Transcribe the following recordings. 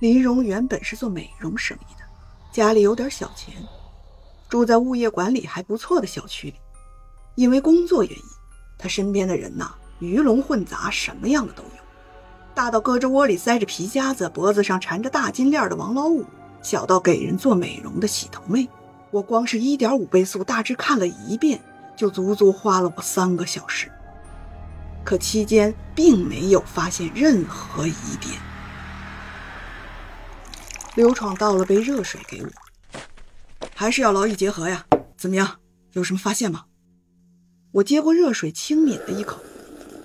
林荣原本是做美容生意的，家里有点小钱，住在物业管理还不错的小区里。因为工作原因，他身边的人呐，鱼龙混杂，什么样的都有。大到胳肢窝里塞着皮夹子，脖子上缠着大金链的王老五，小到给人做美容的洗头妹。我光是一点五倍速大致看了一遍，就足足花了我三个小时。可期间并没有发现任何疑点。刘闯倒了杯热水给我，还是要劳逸结合呀。怎么样，有什么发现吗？我接过热水，轻抿了一口，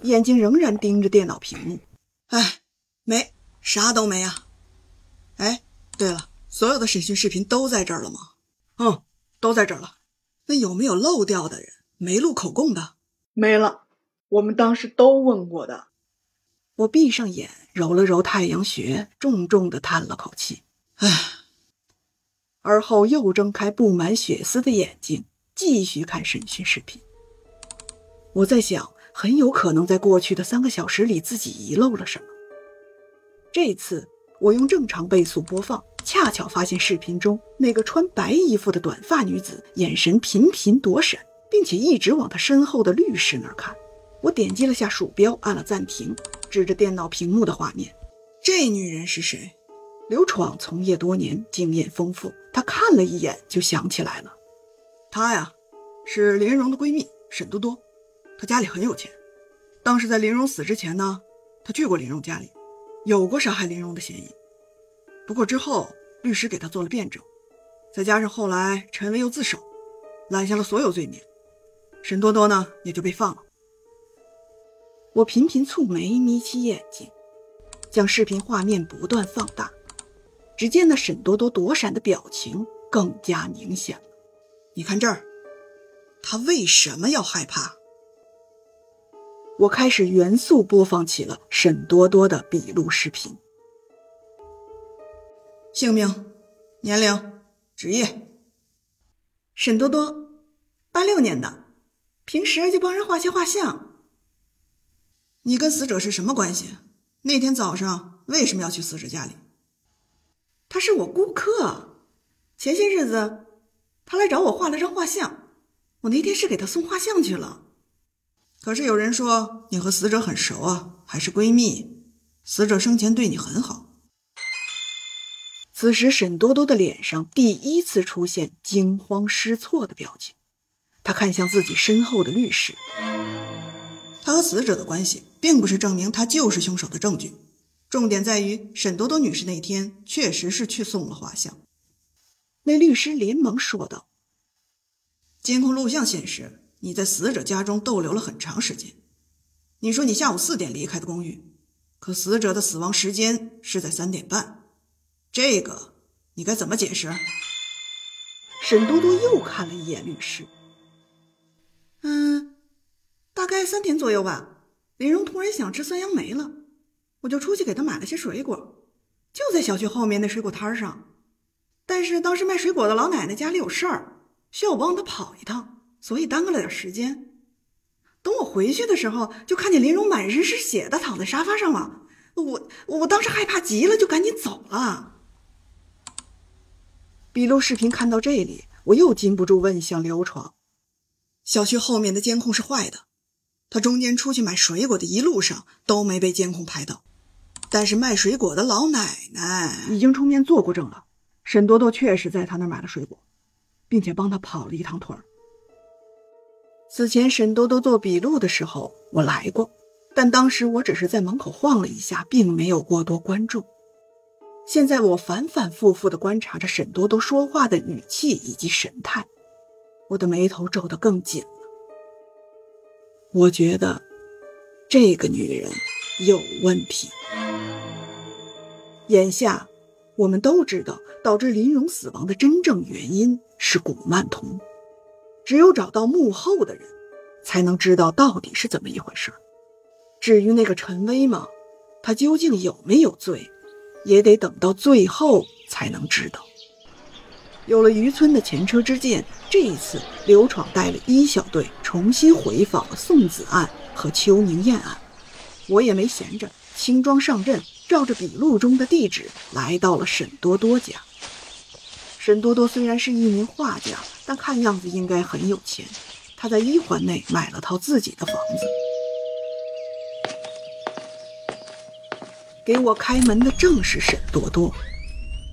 眼睛仍然盯着电脑屏幕。哎，没，啥都没啊。哎，对了，所有的审讯视频都在这儿了吗？嗯，都在这儿了。那有没有漏掉的人？没录口供的？没了。我们当时都问过的。我闭上眼，揉了揉太阳穴，重重的叹了口气。唉，而后又睁开布满血丝的眼睛，继续看审讯视频。我在想，很有可能在过去的三个小时里，自己遗漏了什么。这次我用正常倍速播放，恰巧发现视频中那个穿白衣服的短发女子眼神频频躲闪，并且一直往她身后的律师那儿看。我点击了下鼠标，按了暂停，指着电脑屏幕的画面：“这女人是谁？”刘闯从业多年，经验丰富，他看了一眼就想起来了。她呀，是林荣的闺蜜沈多多。他家里很有钱，当时在林荣死之前呢，他去过林荣家里，有过杀害林荣的嫌疑。不过之后律师给他做了辩证，再加上后来陈威又自首，揽下了所有罪名，沈多多呢也就被放了。我频频蹙眉，眯起眼睛，将视频画面不断放大，只见那沈多多躲闪的表情更加明显了。你看这儿，他为什么要害怕？我开始原速播放起了沈多多的笔录视频。姓名、年龄、职业。沈多多，八六年的，平时就帮人画些画像。你跟死者是什么关系？那天早上为什么要去死者家里？他是我顾客，前些日子他来找我画了张画像，我那天是给他送画像去了。可是有人说你和死者很熟啊，还是闺蜜。死者生前对你很好。此时，沈多多的脸上第一次出现惊慌失措的表情，他看向自己身后的律师。他和死者的关系，并不是证明他就是凶手的证据。重点在于，沈多多女士那天确实是去送了画像。那律师连忙说道：“监控录像显示。”你在死者家中逗留了很长时间。你说你下午四点离开的公寓，可死者的死亡时间是在三点半，这个你该怎么解释？沈多多又看了一眼律师。嗯，大概三点左右吧。林荣突然想吃酸杨梅了，我就出去给他买了些水果，就在小区后面那水果摊上。但是当时卖水果的老奶奶家里有事儿，需要我帮她跑一趟。所以耽搁了点时间。等我回去的时候，就看见林荣满身是血的躺在沙发上了。我我当时害怕极了，就赶紧走了。笔录视频看到这里，我又禁不住问向刘闯：小区后面的监控是坏的，他中间出去买水果的一路上都没被监控拍到。但是卖水果的老奶奶已经出面做过证了，沈多多确实在他那买了水果，并且帮他跑了一趟腿儿。此前沈多多做笔录的时候，我来过，但当时我只是在门口晃了一下，并没有过多关注。现在我反反复复地观察着沈多多说话的语气以及神态，我的眉头皱得更紧了。我觉得这个女人有问题。眼下，我们都知道导致林荣死亡的真正原因是古曼童。只有找到幕后的人，才能知道到底是怎么一回事。至于那个陈威吗？他究竟有没有罪，也得等到最后才能知道。有了渔村的前车之鉴，这一次刘闯带了一小队重新回访了宋子案和邱宁燕案。我也没闲着，轻装上阵，照着笔录中的地址来到了沈多多家。沈多多虽然是一名画家，但看样子应该很有钱。他在一环内买了套自己的房子。给我开门的正是沈多多，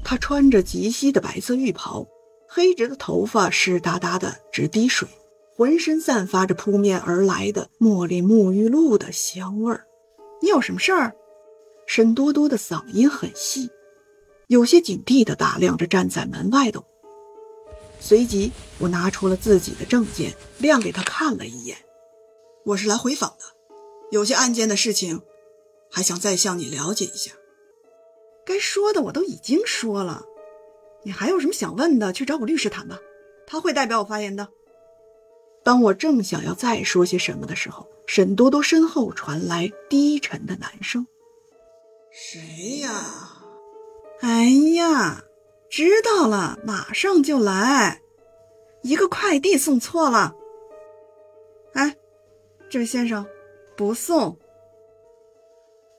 他穿着极稀的白色浴袍，黑直的头发湿哒哒的直滴水，浑身散发着扑面而来的茉莉沐浴露的香味儿。你有什么事儿？沈多多的嗓音很细，有些警惕地打量着站在门外的我。随即，我拿出了自己的证件，亮给他看了一眼。我是来回访的，有些案件的事情，还想再向你了解一下。该说的我都已经说了，你还有什么想问的，去找我律师谈吧，他会代表我发言的。当我正想要再说些什么的时候，沈多多身后传来低沉的男声：“谁呀？哎呀！”知道了，马上就来。一个快递送错了。哎，这位先生，不送。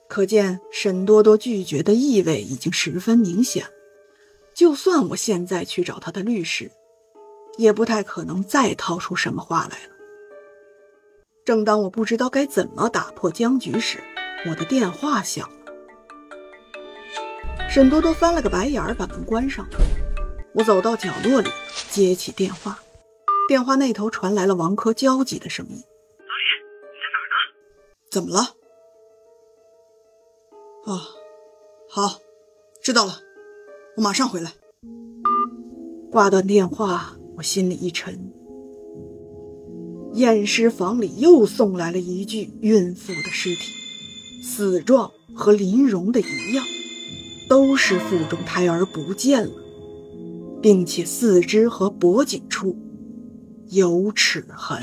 可见沈多多拒绝的意味已经十分明显。就算我现在去找他的律师，也不太可能再掏出什么话来了。正当我不知道该怎么打破僵局时，我的电话响了。沈多多翻了个白眼儿，把门关上。我走到角落里，接起电话。电话那头传来了王珂焦急的声音：“老李，你在哪儿呢？怎么了？”“啊，好，知道了，我马上回来。”挂断电话，我心里一沉。验尸房里又送来了一具孕妇的尸体，死状和林荣的一样。都是腹中胎儿不见了，并且四肢和脖颈处有齿痕。